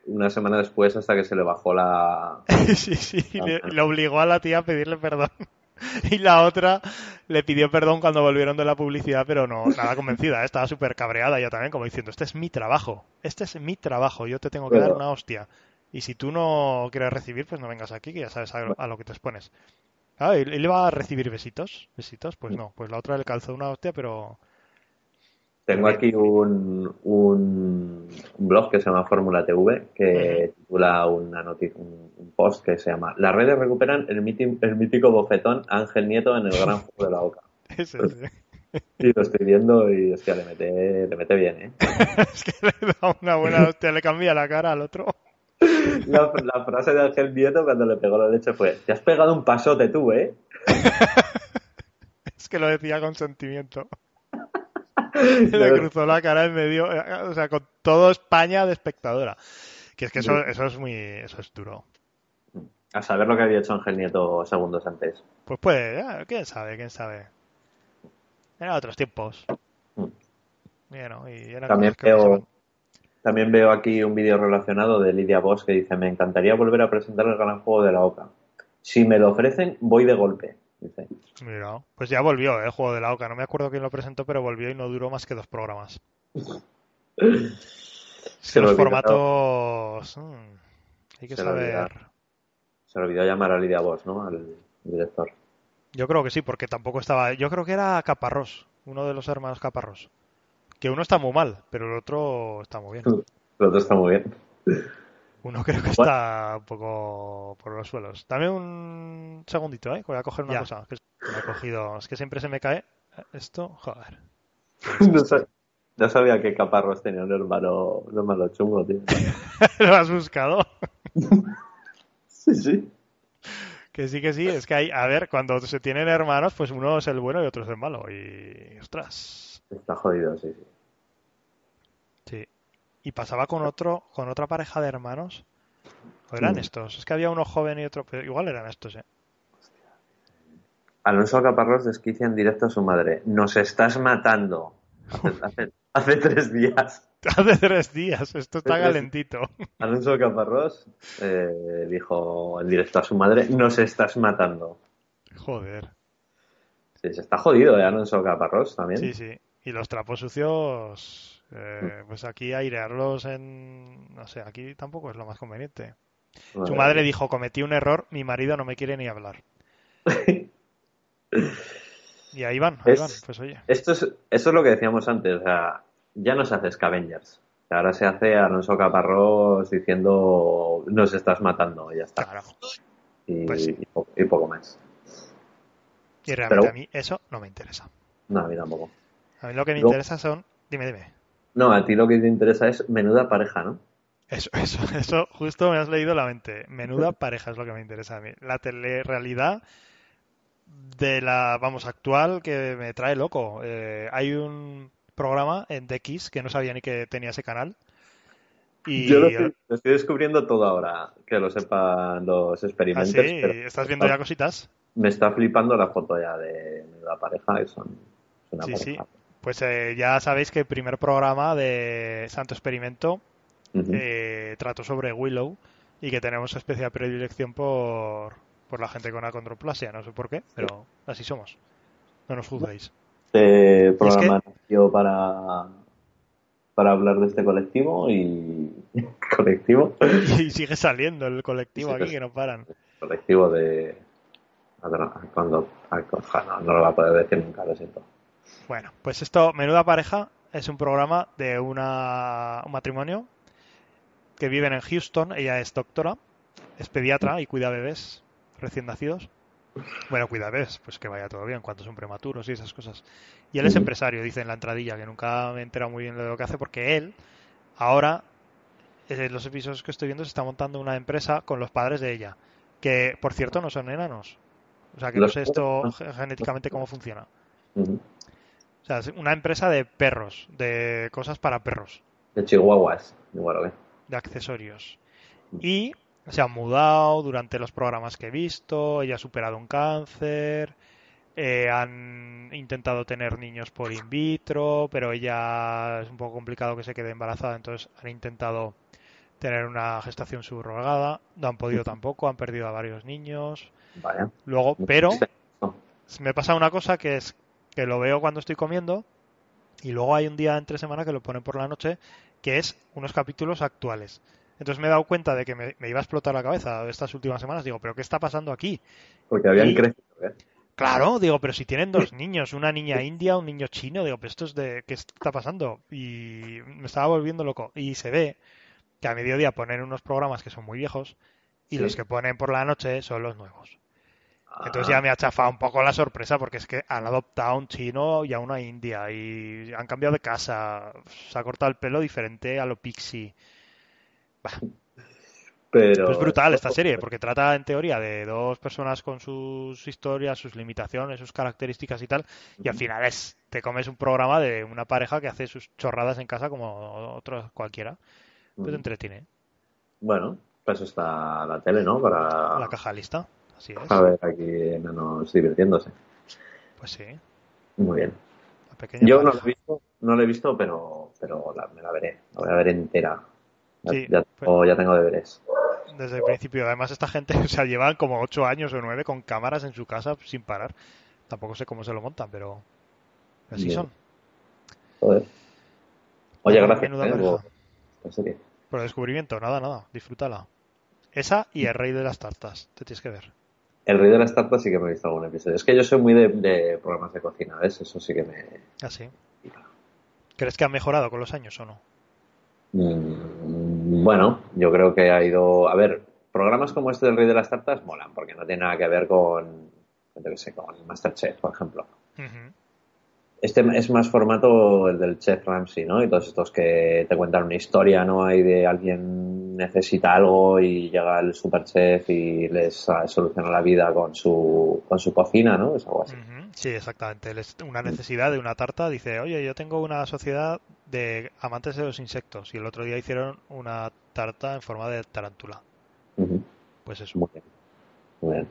Speaker 5: una semana después hasta que se le bajó la... [LAUGHS]
Speaker 4: sí, sí, le, le obligó a la tía a pedirle perdón. [LAUGHS] Y la otra le pidió perdón cuando volvieron de la publicidad, pero no, nada convencida, ¿eh? estaba súper cabreada ya también, como diciendo, este es mi trabajo, este es mi trabajo, yo te tengo que dar una hostia. Y si tú no quieres recibir, pues no vengas aquí, que ya sabes a, a lo que te expones. Ah, ¿y le iba a recibir besitos? ¿Besitos? Pues no, pues la otra le calzó una hostia, pero...
Speaker 5: Tengo aquí un, un, un blog que se llama Fórmula TV que titula una noticia, un, un post que se llama Las redes recuperan el, míti- el mítico bofetón Ángel Nieto en el gran juego de la Oca.
Speaker 4: Ese, ese.
Speaker 5: Y lo estoy viendo y hostia, le mete, le mete bien, ¿eh? [LAUGHS]
Speaker 4: es que le da una buena hostia, le cambia la cara al otro.
Speaker 5: La, la frase de Ángel Nieto cuando le pegó la leche fue Te has pegado un pasote tú, ¿eh? [LAUGHS]
Speaker 4: Es que lo decía con sentimiento. [LAUGHS] Le cruzó la cara en medio, o sea, con todo España de espectadora. Que es que eso, eso es muy, eso es duro.
Speaker 5: A saber lo que había hecho Ángel Nieto segundos antes.
Speaker 4: Pues puede, quién sabe, quién sabe. Eran otros tiempos.
Speaker 5: Mm.
Speaker 4: Bueno, y eran
Speaker 5: También veo, también veo aquí un vídeo relacionado de Lidia Bosch que dice, me encantaría volver a presentar el gran juego de la OCA. Si me lo ofrecen, voy de golpe. Dice.
Speaker 4: Mira, pues ya volvió ¿eh? el juego de la OCA. No me acuerdo quién lo presentó, pero volvió y no duró más que dos programas. Es [LAUGHS]
Speaker 5: Se lo
Speaker 4: los formatos. mm, hay que
Speaker 5: Se
Speaker 4: saber.
Speaker 5: Se le olvidó llamar a Lidia Bosch, ¿no? Al director.
Speaker 4: Yo creo que sí, porque tampoco estaba. Yo creo que era Caparrós, uno de los hermanos Caparrós. Que uno está muy mal, pero el otro está muy bien. [LAUGHS]
Speaker 5: El otro está muy bien.
Speaker 4: Uno creo que [LAUGHS] está un poco por los suelos. Dame un segundito, ¿eh? que Voy a coger una
Speaker 3: Ya.
Speaker 4: cosa. Que me he cogido. Es que siempre se me cae esto. Joder. [LAUGHS]
Speaker 5: No, sa- no sabía que Caparrós tenía un hermano, un hermano chungo, tío. [LAUGHS]
Speaker 4: ¿Lo has buscado?
Speaker 5: Sí, sí.
Speaker 4: Que sí, que sí. Es que hay, a ver, cuando se tienen hermanos, pues uno es el bueno y otro es el malo. Y, ostras.
Speaker 5: Está jodido, sí, sí.
Speaker 4: Sí. Y pasaba con otro, con otra pareja de hermanos. ¿O eran
Speaker 5: Mm.
Speaker 4: estos? Es que había uno joven y otro, pero igual eran estos, ¿eh?
Speaker 5: Alonso Caparrós desquicia en directo a su madre. Nos estás matando. Hace, hace- hace tres días. [LAUGHS]
Speaker 4: Hace tres días, esto está calentito.
Speaker 5: Alonso Caparrós eh, dijo en directo a su madre, nos estás matando.
Speaker 4: Joder.
Speaker 5: Sí, se está jodido, ¿eh? Alonso Caparrós también.
Speaker 4: Sí, sí. Y los trapos sucios, eh, pues aquí airearlos en... No sé, aquí tampoco es lo más conveniente. Su
Speaker 5: Madre
Speaker 4: dijo, cometí un error, mi marido no me quiere ni hablar. [LAUGHS] Y ahí van, ahí
Speaker 5: Es-
Speaker 4: van. Pues oye,
Speaker 5: Esto es, esto es lo que decíamos antes, o sea, ya no se hace Scavengers. Ahora se hace Alonso Caparrós diciendo nos estás matando y ya está.
Speaker 4: claro.
Speaker 5: Y,
Speaker 4: Pues sí.
Speaker 5: y po- y poco más.
Speaker 4: Y realmente
Speaker 5: Pero-
Speaker 4: a mí eso no me interesa.
Speaker 5: No, a mí tampoco.
Speaker 4: A mí lo que me interesa son... Dime, dime.
Speaker 5: No, a ti lo que te interesa es menuda pareja, ¿no?
Speaker 4: Eso, [LAUGHS] eso, eso, justo me has leído la mente. Menuda [LAUGHS] pareja es lo que me interesa a mí. La telerrealidad de la, vamos, actual que me trae loco. Eh, hay un programa en DX que no sabía ni que tenía ese canal. Y
Speaker 5: Yo lo estoy, lo estoy descubriendo todo ahora, que lo sepan los
Speaker 4: ¿Ah,
Speaker 5: experimenters,
Speaker 4: sí?
Speaker 5: pero
Speaker 4: ¿Estás viendo ya cositas?
Speaker 5: me está flipando la foto ya de menuda pareja, que son, una
Speaker 4: Sí, sí. Pues eh, ya sabéis que el primer programa de Santo Experimento eh, trató sobre Willow y que tenemos especial predilección por, por la gente con acondroplasia. No sé por qué, pero así somos. No nos juzguéis.
Speaker 5: Este
Speaker 4: que-
Speaker 5: programa nació para, para hablar de este colectivo y [LAUGHS] colectivo, [LAUGHS]
Speaker 4: Y sigue saliendo el colectivo
Speaker 5: Sí,
Speaker 4: aquí que no paran.
Speaker 5: colectivo de cuando no, no lo va a poder decir nunca, lo siento.
Speaker 4: Bueno, pues esto, Menuda Pareja, es un programa de una, un matrimonio que viven en Houston. Ella es doctora, es pediatra y cuida bebés recién nacidos. Bueno, cuida bebés, pues que vaya todo bien, cuando son prematuros y esas cosas. Y él es empresario, dice en la entradilla, que nunca me he enterado muy bien de lo que hace, porque él, ahora, en los episodios que estoy viendo, se está montando una empresa con los padres de ella, que por cierto no son enanos. O sea, que no sé esto ge- genéticamente cómo funciona. O sea, una empresa de perros, de cosas para perros,
Speaker 5: De chihuahuas, igual, ¿o qué?
Speaker 4: de accesorios. Y se han mudado durante los programas que he visto, ella ha superado un cáncer, eh, han intentado tener niños por in vitro, pero ella es un poco complicado que se quede embarazada, entonces han intentado tener una gestación subrogada, no han podido tampoco, han perdido a varios niños.
Speaker 5: Vaya.
Speaker 4: Luego, pero me pasa una cosa que es que lo veo cuando estoy comiendo y luego hay un día entre semana que lo ponen por la noche que es unos capítulos actuales. Entonces me he dado cuenta de que me, me iba a explotar la cabeza estas últimas semanas. Digo, ¿pero qué está pasando aquí?
Speaker 5: Porque habían
Speaker 4: Y-
Speaker 5: crecido, ¿eh?
Speaker 4: Claro, digo, pero si tienen dos [LAUGHS] niños, una niña india, un niño chino, digo, pero esto es de, ¿qué está pasando? Y me estaba volviendo loco. Y se ve que a mediodía ponen unos programas que son muy viejos y
Speaker 5: Sí.
Speaker 4: los que ponen por la noche son los nuevos. Entonces
Speaker 5: Ah,
Speaker 4: ya me ha chafado un poco la sorpresa porque es que han adoptado a un chino y a una india y han cambiado de casa, se ha cortado el pelo diferente a lo pixie.
Speaker 5: pero...
Speaker 4: Es brutal esta serie porque trata en teoría de dos personas con sus historias, sus limitaciones, sus características y tal y al final es te comes un programa de una pareja que hace sus chorradas en casa como otros cualquiera. Pues te entretiene.
Speaker 5: Bueno, pues está la tele, ¿no? Para
Speaker 4: La caja lista, así es.
Speaker 5: a ver aquí enanos divirtiéndose.
Speaker 4: Pues sí,
Speaker 5: Muy bien.
Speaker 4: la
Speaker 5: Yo no lo
Speaker 4: pareja.
Speaker 5: he visto, no lo he visto, pero, pero la- me la veré. La voy a ver entera.
Speaker 4: Sí,
Speaker 5: ya tengo, ya tengo deberes.
Speaker 4: Desde el principio. Además, esta gente, [LAUGHS] o sea, llevan como ocho años o nueve con cámaras en su casa sin parar. Tampoco sé cómo se lo montan, pero así
Speaker 5: Bien.
Speaker 4: son.
Speaker 5: Joder. Oye, gracias. ¿eh? la.
Speaker 4: Por el descubrimiento, nada, nada. Disfrútala. Esa y el rey de las tartas. Te tienes que ver.
Speaker 5: El rey de las tartas sí que me he visto algún episodio. Es que yo soy muy de, de programas de cocina, ¿ves? Eso sí que me...
Speaker 4: Así. ¿Crees que ha mejorado con los años o no?
Speaker 5: Mm, Bueno, yo creo que ha ido... A ver, programas como este del rey de las tartas molan, porque no tiene nada que ver con, yo qué sé, con Masterchef, por ejemplo. Este es más formato el del Chef Ramsey, ¿no? Y todos estos que te cuentan una historia, ¿no? Hay de alguien necesita algo y llega el super chef y les soluciona la vida con su, con su cocina, ¿no? Es algo así.
Speaker 4: Sí, exactamente. Una necesidad de una tarta. Dice, oye, yo tengo una sociedad de amantes de los insectos y el otro día hicieron una tarta en forma de tarántula. Pues eso.
Speaker 5: Muy bien. Muy bien.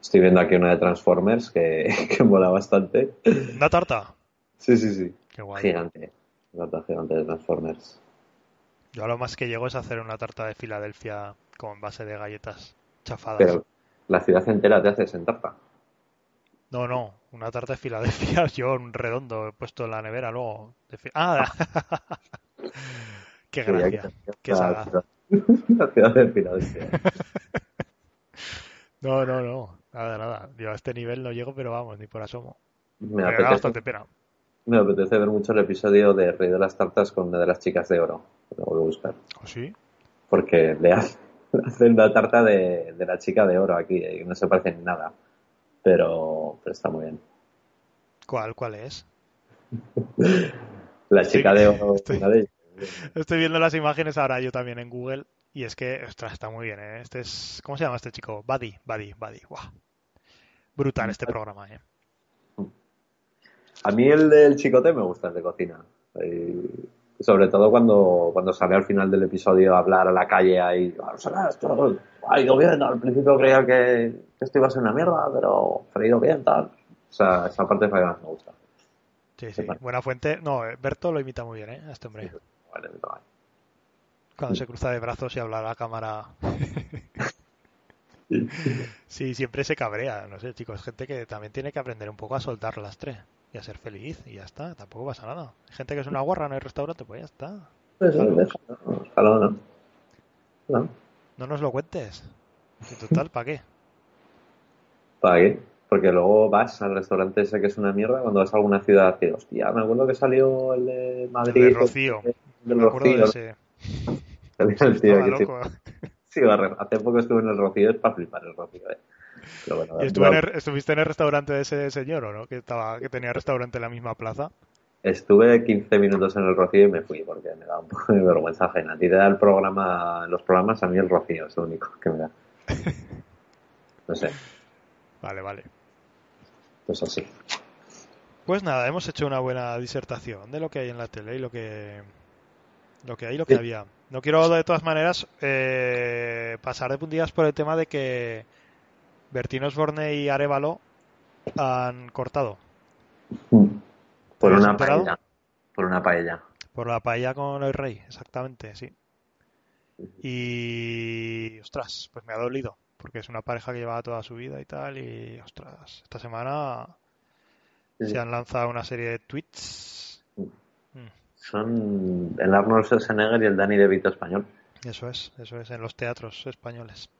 Speaker 5: Estoy viendo aquí una de Transformers que, [LAUGHS] que mola bastante.
Speaker 4: ¿Una tarta?
Speaker 5: Sí, sí, sí.
Speaker 4: Qué guay.
Speaker 5: Gigante. Una tarta gigante de Transformers.
Speaker 4: Yo lo más que llego es hacer una tarta de Filadelfia con base de galletas chafadas.
Speaker 5: Pero la ciudad entera te haces en tarta.
Speaker 4: No, no, una tarta de Filadelfia, [LAUGHS] yo un redondo he puesto en la nevera luego. Ah, [LAUGHS] qué gracia, qué sagaz. [LAUGHS]
Speaker 5: La ciudad de Filadelfia.
Speaker 4: no, no, no, nada, nada. Yo a este nivel no llego, pero vamos, ni por asomo.
Speaker 5: Me,
Speaker 4: apetece, bastante pena.
Speaker 5: Me apetece ver mucho el episodio de Rey de las Tartas con una de las chicas de oro. Lo voy a buscar.
Speaker 4: ¿Oh, sí?
Speaker 5: Porque [LAUGHS] le hacen la tarta de, de, la chica de oro aquí y no se parece en nada. Pero, pero está muy bien.
Speaker 4: ¿Cuál, cuál es? [LAUGHS]
Speaker 5: la chica de oro.
Speaker 4: Estoy,
Speaker 5: de
Speaker 4: estoy viendo las imágenes ahora yo también en Google y es que, ostras, está muy bien, ¿eh? Este es, ¿cómo se llama este chico? Buddy, Buddy, Buddy. Wow. Brutal este programa, ¿eh?
Speaker 5: A mí el del chicote me gusta el de cocina. Y sobre todo cuando, cuando sale al final del episodio a hablar a la calle ahí, esto ha ido bien, al principio creía que, que, esto iba a ser una mierda, pero ha ido bien, tal. O sea, esa parte es la que más me gusta.
Speaker 4: Sí, sí, buena fuente. No, Berto lo imita muy bien, ¿eh? A este hombre. Cuando se cruza de brazos y habla a la cámara. [LAUGHS] sí, siempre se cabrea. No sé, chicos, gente que también tiene que aprender un poco a soltar las tres y a ser feliz y ya está, tampoco pasa nada. Hay gente que es una guarra, no hay restaurante, pues ya está.
Speaker 5: Pues no, no. no.
Speaker 4: No nos lo cuentes. En total, ¿para qué?
Speaker 5: ¿Para qué? Porque luego vas al restaurante ese que es una mierda cuando vas a alguna ciudad y hostia, me acuerdo que salió el de Madrid.
Speaker 4: El de Rocío.
Speaker 5: El de
Speaker 4: me acuerdo
Speaker 5: Rocío.
Speaker 4: de ese.
Speaker 5: El tío que
Speaker 4: loco.
Speaker 5: Sí, hace poco estuve en el Rocío, es para flipar el Rocío, eh. Pero bueno,
Speaker 4: ¿Y estuve en el, estuviste en el restaurante de ese señor o no? Que, estaba, que tenía restaurante en la misma plaza.
Speaker 5: Estuve 15 minutos en el Rocío y me fui porque me da un poco de vergüenza ajena. A ti te da el programa, los programas, a mí el Rocío es lo único que me da. No sé. [LAUGHS]
Speaker 4: Vale, vale.
Speaker 5: Pues así.
Speaker 4: Pues nada, hemos hecho una buena disertación de lo que hay en la tele y lo que lo que hay y lo que
Speaker 5: Sí.
Speaker 4: había. No quiero de todas maneras eh, pasar de puntillas por el tema de que Bertín Osborne y Arevalo han cortado
Speaker 5: Por
Speaker 4: ¿Te has
Speaker 5: una
Speaker 4: enterado?
Speaker 5: paella. Por una paella.
Speaker 4: por la paella con el rey, exactamente, sí. Y ostras, pues me ha dolido, porque es una pareja que llevaba toda su vida y tal, y ostras, esta semana
Speaker 5: Sí.
Speaker 4: se han lanzado una serie de tweets. Mm,
Speaker 5: Son el Arnold Schwarzenegger y el Danny DeVito español.
Speaker 4: Eso es, eso es, en los teatros españoles.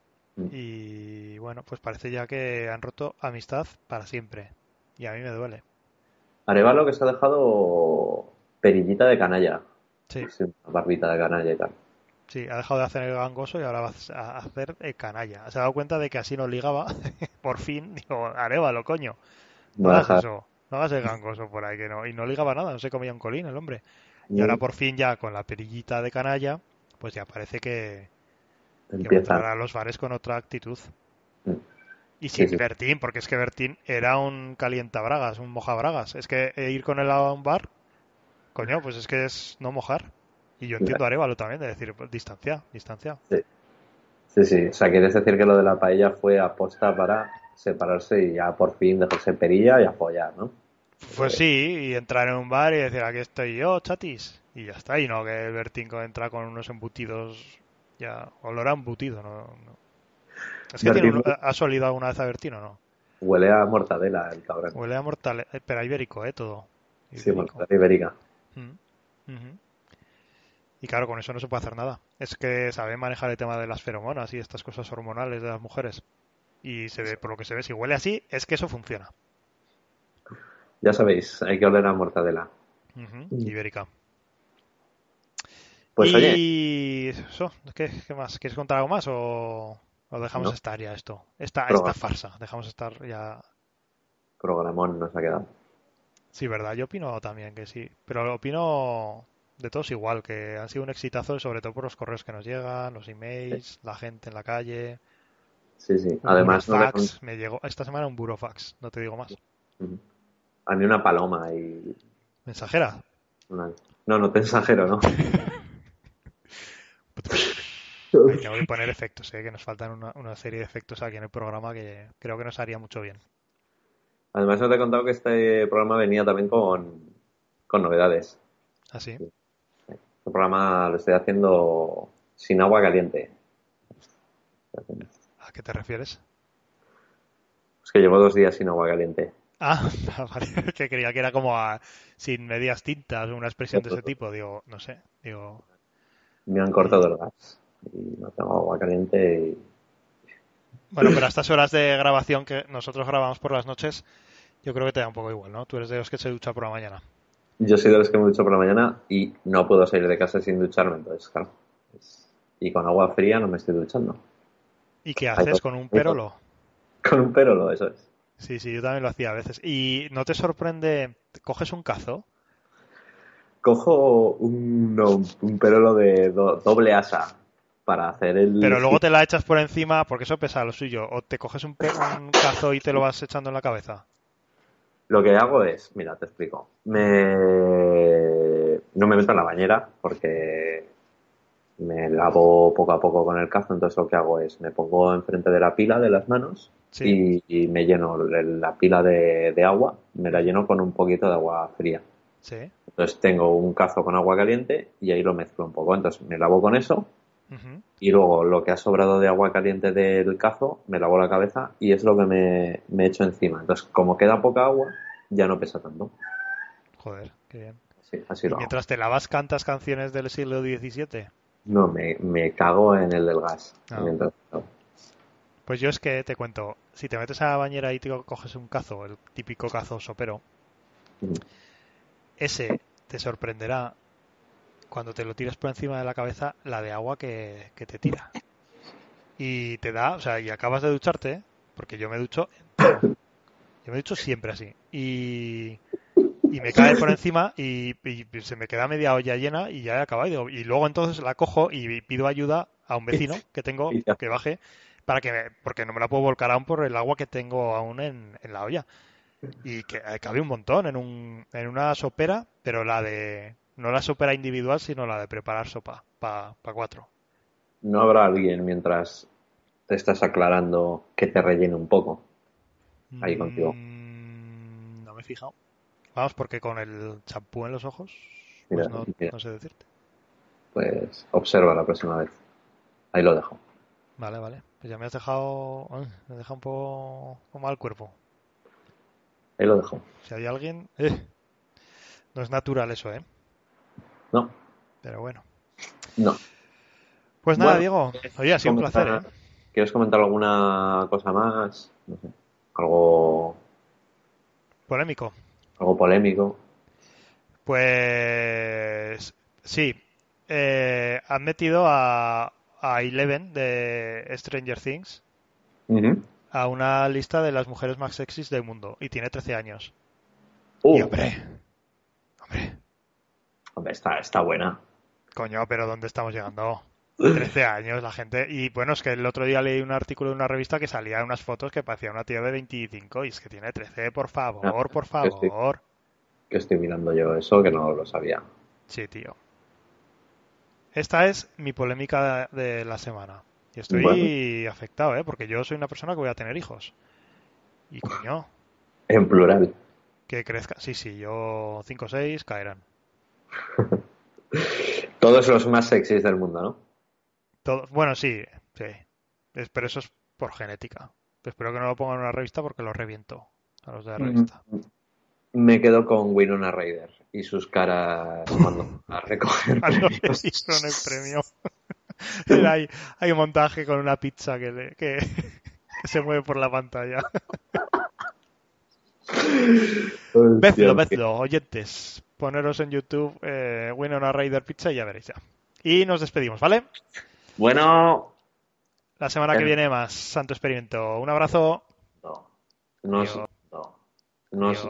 Speaker 5: Mm.
Speaker 4: Y bueno, pues parece ya que han roto amistad para siempre. Y a mí me duele.
Speaker 5: Arevalo que se ha dejado perillita de canalla.
Speaker 4: Sí,
Speaker 5: Sí, una barbita de canalla y tal.
Speaker 4: sí, ha dejado de hacer el gangoso y ahora va a hacer el canalla. Se ha dado cuenta de que así no ligaba. [LAUGHS] Por fin, digo, Arevalo, coño. No
Speaker 5: No
Speaker 4: hagas eso, no hagas el gangoso por ahí, que no. Y no ligaba nada, no se comía un colín el hombre. Y
Speaker 5: Mm.
Speaker 4: ahora por fin ya con la perillita de canalla, pues ya parece que,
Speaker 5: Empieza.
Speaker 4: entrar a los bares con otra actitud.
Speaker 5: Mm.
Speaker 4: Y sin
Speaker 5: sí.
Speaker 4: Bertín, porque es que Bertín era un calientabragas, un mojabragas. Es que ir con él a un bar, coño, pues es que es no mojar. Y yo entiendo a Arevalo también, de decir, pues, distancia, distancia.
Speaker 5: Sí, sí. O sea, quieres decir que lo de la paella fue aposta para separarse y ya por fin dejarse perilla y apoyar, ¿no?
Speaker 4: Pues sí, y entrar en un bar y decir, aquí estoy yo, chatis. Y ya está, y no que Bertín entra con unos embutidos, ya, olor a embutido, ¿no? no. Es que tiene
Speaker 5: Bertín-
Speaker 4: un- ¿has olido alguna vez a Bertín o no?
Speaker 5: Huele a mortadela el cabrón.
Speaker 4: Huele a mortal, eh, pero ibérico, ¿eh? Todo.
Speaker 5: Sí, mortadela ibérica.
Speaker 4: Mm. Y claro, con eso no se puede hacer nada. Es que sabe manejar el tema de las feromonas y estas cosas hormonales de las mujeres. Y se ve, por lo que se ve, si huele así, es que eso funciona.
Speaker 5: Ya sabéis, hay que oler a mortadela.
Speaker 4: Ujú, Ibérica.
Speaker 5: Pues oye,
Speaker 4: y eso, ¿qué, qué más? ¿Quieres contar algo más o, o dejamos
Speaker 5: No.
Speaker 4: estar ya esto? Esta,
Speaker 5: Programa.
Speaker 4: esta farsa, dejamos estar ya.
Speaker 5: programón nos ha quedado.
Speaker 4: Sí, verdad, yo opino también que sí. Pero opino de todos igual, que han sido un exitazo, sobre todo por los correos que nos llegan, los emails, la gente en la calle.
Speaker 5: Sí, sí.
Speaker 4: Un
Speaker 5: Además, no
Speaker 4: burofax, me llegó esta semana un burofax, no te digo más.
Speaker 5: A mí una paloma y
Speaker 4: Mensajera.
Speaker 5: una... No, no te exagero, ¿no? [LAUGHS]
Speaker 4: Hay que poner efectos, ¿eh? que nos faltan una, una serie de efectos aquí en el programa que creo que nos haría mucho bien.
Speaker 5: Además, no te he contado que este programa venía también con, con novedades.
Speaker 4: Así.
Speaker 5: Este programa lo estoy haciendo sin agua caliente.
Speaker 4: ¿A qué te refieres?
Speaker 5: Es que llevo dos días sin agua caliente.
Speaker 4: Ah, [LAUGHS] vale, que creía que era como a- sin medias tintas o una expresión de ese [LAUGHS] tipo. Digo, no sé. Digo,
Speaker 5: Me han cortado el gas y no tengo agua caliente y
Speaker 4: bueno, pero a estas horas de grabación que nosotros grabamos por las noches, yo creo que te da un poco igual, ¿no? Tú eres de los que se ducha por la mañana.
Speaker 5: Yo soy de los que me ducho por la mañana y no puedo salir de casa sin ducharme, entonces, claro. es- Y con agua fría no me estoy duchando.
Speaker 4: ¿Y qué haces con un perolo?
Speaker 5: Con un perolo, eso es.
Speaker 4: Sí, sí, yo también lo hacía a veces. ¿Y no te sorprende? ¿Coges un cazo?
Speaker 5: Cojo un, un perolo de do- doble asa para hacer el...
Speaker 4: Pero luego te la echas por encima porque eso pesa lo suyo. O te coges un, un cazo y te lo vas echando en la cabeza.
Speaker 5: Lo que hago es, mira, te explico. Me... No me meto en la bañera porque me lavo poco a poco con el cazo, entonces lo que hago es me pongo enfrente de la pila de las manos
Speaker 4: Sí.
Speaker 5: y, y me lleno la pila de, de agua, me la lleno con un poquito de agua fría.
Speaker 4: Sí.
Speaker 5: Entonces tengo un cazo con agua caliente y ahí lo mezclo un poco. Entonces me lavo con eso y luego lo que ha sobrado de agua caliente del cazo me lavo la cabeza y es lo que me, me echo encima. Entonces como queda poca agua ya no pesa tanto.
Speaker 4: Joder, qué bien.
Speaker 5: Así, así
Speaker 4: ¿Y
Speaker 5: lo hago.
Speaker 4: mientras te lavas cantas canciones del siglo XVII?
Speaker 5: No, me, me cago en el del gas.
Speaker 4: Ah.
Speaker 5: Mientras-
Speaker 4: Pues yo es que te cuento, si te metes a la bañera y te coges un cazo, el típico cazo sopero,
Speaker 5: Ujú.
Speaker 4: Ese te sorprenderá cuando te lo tiras por encima de la cabeza la de agua que, que te tira. Y te da, o sea, y acabas de ducharte, porque yo me ducho. Yo me ducho siempre así. Y, y me cae por encima y, y se me queda media olla llena y ya he acabado. Y, luego entonces la cojo y pido ayuda a un vecino [LAUGHS] que tengo que baje para que me- porque no me la puedo volcar aún por el agua que tengo aún en, en la olla. Y que eh, cabe un montón en, un, en una sopera, pero la de, no la sopera individual, sino la de preparar sopa para cuatro.
Speaker 5: No habrá alguien mientras te estás aclarando que te rellene un poco. Ahí contigo.
Speaker 4: Mm, no me he fijado. Vamos, porque con el champú en los ojos,
Speaker 5: Mira,
Speaker 4: pues no,
Speaker 5: mira.
Speaker 4: no sé decirte.
Speaker 5: Pues observa la próxima vez. Ahí lo dejo.
Speaker 4: Vale, vale. Pues ya me has dejado, ay, me deja un poco como mal cuerpo.
Speaker 5: Ahí lo dejo.
Speaker 4: Si hay alguien, eh, no es natural eso, ¿eh?
Speaker 5: No,
Speaker 4: Pero bueno.
Speaker 5: no.
Speaker 4: Pues nada,
Speaker 5: Bueno,
Speaker 4: Diego. Oye, ha sido un placer, ¿eh?
Speaker 5: ¿Quieres comentar alguna cosa más? No sé. Algo,
Speaker 4: Polémico.
Speaker 5: algo polémico.
Speaker 4: Pues sí, eh, han metido a, a Eleven de Stranger Things
Speaker 5: Ujú.
Speaker 4: A una lista de las mujeres más sexys del mundo y tiene 13 años.
Speaker 5: Uh,
Speaker 4: Y hombre, hombre,
Speaker 5: hombre, está, está buena.
Speaker 4: coño, pero ¿dónde estamos llegando? 13 años la gente. Y bueno, es que el otro día leí un artículo de una revista que salía unas fotos que parecía una tía de 25 y es que tiene 13, por favor,
Speaker 5: No,
Speaker 4: por
Speaker 5: que sí.
Speaker 4: favor.
Speaker 5: Que estoy mirando yo eso, que no lo sabía.
Speaker 4: Sí, tío. Esta es mi polémica de la semana. Y estoy
Speaker 5: Bueno.
Speaker 4: afectado, ¿eh? Porque yo soy una persona que voy a tener hijos. Y coño,
Speaker 5: En plural.
Speaker 4: que crezca. Sí, sí, yo 5 o 6 caerán. [LAUGHS]
Speaker 5: Todos los más sexys del mundo, ¿no?
Speaker 4: Todo... Bueno, sí, sí. Pero eso es por genética. Espero que no lo pongan en una revista porque lo reviento a los de la revista.
Speaker 5: Me quedo con Winona Ryder y sus caras cuando [LAUGHS] a recoger
Speaker 4: A los que
Speaker 5: premios. [LAUGHS]
Speaker 4: dieron el premio. [LAUGHS] Hay un montaje con una pizza que, le- que, que [LAUGHS] se mueve por la pantalla. Vedlo, vedlo, oyentes. Poneros en YouTube eh, Winona Ryder Pizza y ya veréis ya. Y nos despedimos, ¿vale?
Speaker 5: Bueno,
Speaker 4: La semana que viene más Santo Experimento. Un abrazo.
Speaker 5: no, no,
Speaker 4: Dios.
Speaker 5: no, no,
Speaker 4: Dios.